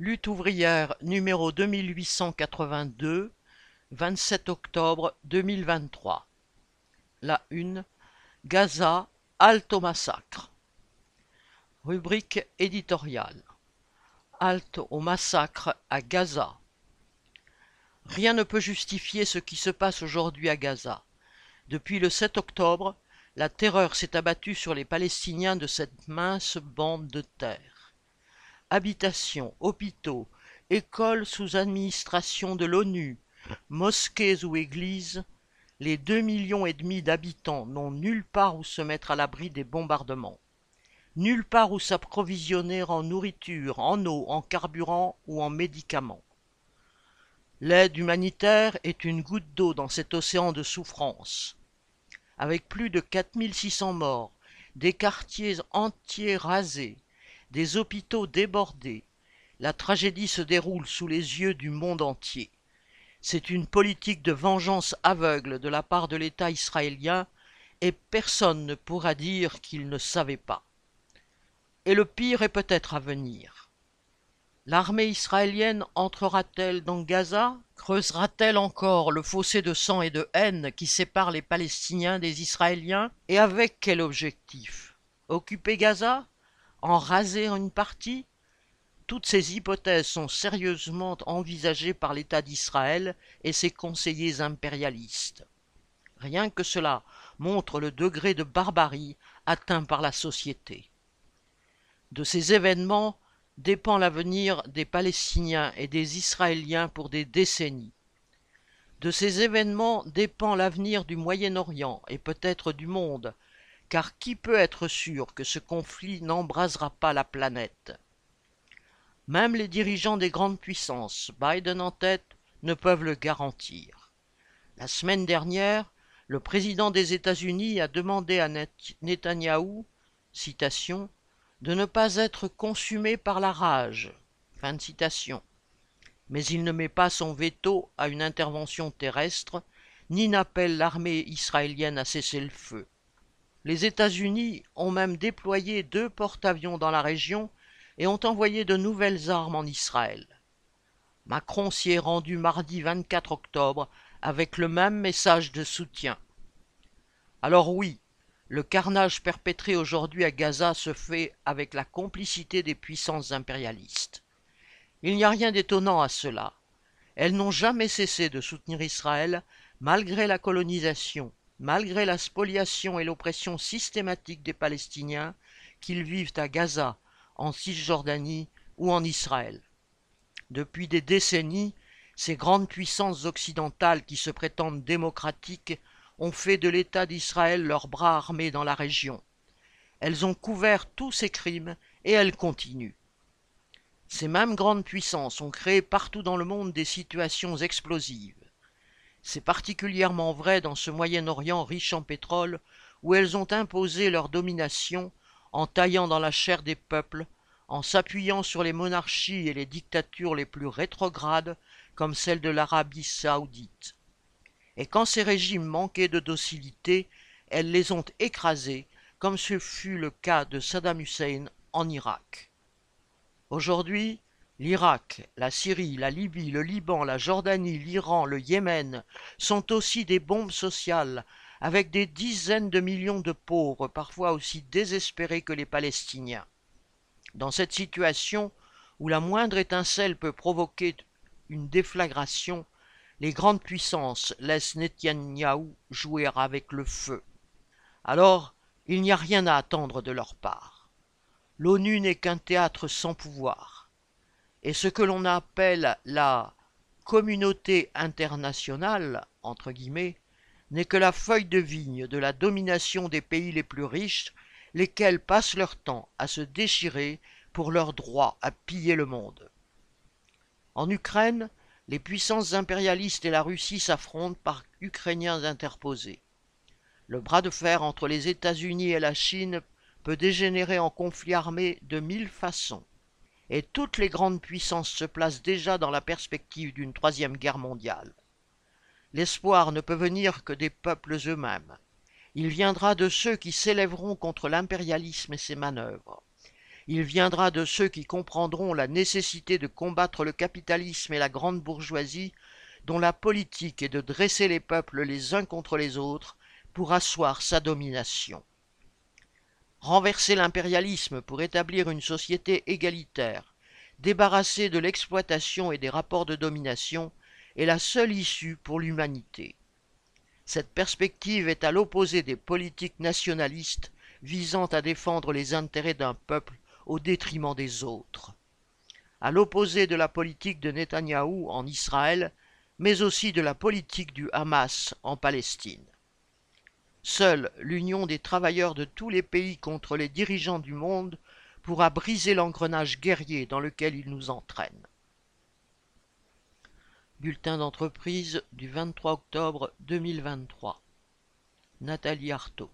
Lutte ouvrière numéro 2882, 27 octobre 2023. La une Gaza, halte au massacre. Rubrique éditoriale. Halte au massacre à Gaza. Rien ne peut justifier ce qui se passe aujourd'hui à Gaza. Depuis le 7 octobre, la terreur s'est abattue sur les Palestiniens de cette mince bande de terre. Habitations, hôpitaux, écoles sous administration de l'ONU, mosquées ou églises, les deux millions et demi d'habitants n'ont nulle part où se mettre à l'abri des bombardements, nulle part où s'approvisionner en nourriture, en eau, en carburant ou en médicaments. L'aide humanitaire est une goutte d'eau dans cet océan de souffrance avec plus de 4600 morts, des quartiers entiers rasés, des hôpitaux débordés, la tragédie se déroule sous les yeux du monde entier. C'est une politique de vengeance aveugle de la part de l'État israélien et personne ne pourra dire qu'il ne savait pas. Et le pire est peut-être à venir. L'armée israélienne entrera-t-elle dans Gaza? Creusera-t-elle encore le fossé de sang et de haine qui sépare les Palestiniens des Israéliens? Et avec quel objectif? Occuper Gaza? En raser une partie? Toutes ces hypothèses sont sérieusement envisagées par l'État d'Israël et ses conseillers impérialistes. Rien que cela montre le degré de barbarie atteint par la société. De ces événements, dépend l'avenir des Palestiniens et des Israéliens pour des décennies. De ces événements dépend l'avenir du Moyen-Orient et peut-être du monde, car qui peut être sûr que ce conflit n'embrasera pas la planète? Même les dirigeants des grandes puissances, Biden en tête, ne peuvent le garantir. La semaine dernière, le président des États-Unis a demandé à Netanyahou, citation, de ne pas être consumé par la rage. Fin de citation. Mais il ne met pas son veto à une intervention terrestre, ni n'appelle l'armée israélienne à cesser le feu. Les États-Unis ont même déployé deux porte-avions dans la région et ont envoyé de nouvelles armes en Israël. Macron s'y est rendu mardi 24 octobre avec le même message de soutien. Alors oui, le carnage perpétré aujourd'hui à Gaza se fait avec la complicité des puissances impérialistes. Il n'y a rien d'étonnant à cela. Elles n'ont jamais cessé de soutenir Israël malgré la colonisation, malgré la spoliation et l'oppression systématique des Palestiniens qu'ils vivent à Gaza, en Cisjordanie ou en Israël. Depuis des décennies, ces grandes puissances occidentales qui se prétendent démocratiques ont fait de l'État d'Israël leur bras armé dans la région. Elles ont couvert tous ces crimes et elles continuent. Ces mêmes grandes puissances ont créé partout dans le monde des situations explosives. C'est particulièrement vrai dans ce Moyen-Orient riche en pétrole où elles ont imposé leur domination en taillant dans la chair des peuples, en s'appuyant sur les monarchies et les dictatures les plus rétrogrades comme celle de l'Arabie saoudite et quand ces régimes manquaient de docilité, elles les ont écrasés, comme ce fut le cas de Saddam Hussein en Irak. Aujourd'hui, l'Irak, la Syrie, la Libye, le Liban, la Jordanie, l'Iran, le Yémen sont aussi des bombes sociales, avec des dizaines de millions de pauvres, parfois aussi désespérés que les Palestiniens. Dans cette situation, où la moindre étincelle peut provoquer une déflagration, les grandes puissances laissent Netanyahou jouer avec le feu. Alors, il n'y a rien à attendre de leur part. L'ONU n'est qu'un théâtre sans pouvoir. Et ce que l'on appelle la communauté internationale, entre guillemets, n'est que la feuille de vigne de la domination des pays les plus riches, lesquels passent leur temps à se déchirer pour leur droit à piller le monde. En Ukraine, les puissances impérialistes et la Russie s'affrontent par Ukrainiens interposés. Le bras de fer entre les États-Unis et la Chine peut dégénérer en conflit armé de mille façons, et toutes les grandes puissances se placent déjà dans la perspective d'une troisième guerre mondiale. L'espoir ne peut venir que des peuples eux-mêmes. Il viendra de ceux qui s'élèveront contre l'impérialisme et ses manœuvres. Il viendra de ceux qui comprendront la nécessité de combattre le capitalisme et la grande bourgeoisie, dont la politique est de dresser les peuples les uns contre les autres pour asseoir sa domination. Renverser l'impérialisme pour établir une société égalitaire, débarrassée de l'exploitation et des rapports de domination, est la seule issue pour l'humanité. Cette perspective est à l'opposé des politiques nationalistes visant à défendre les intérêts d'un peuple au détriment des autres. À l'opposé de la politique de Netanyahou en Israël, mais aussi de la politique du Hamas en Palestine. Seule l'union des travailleurs de tous les pays contre les dirigeants du monde pourra briser l'engrenage guerrier dans lequel ils nous entraînent. Bulletin d'entreprise du 23 octobre 2023. Nathalie Artaud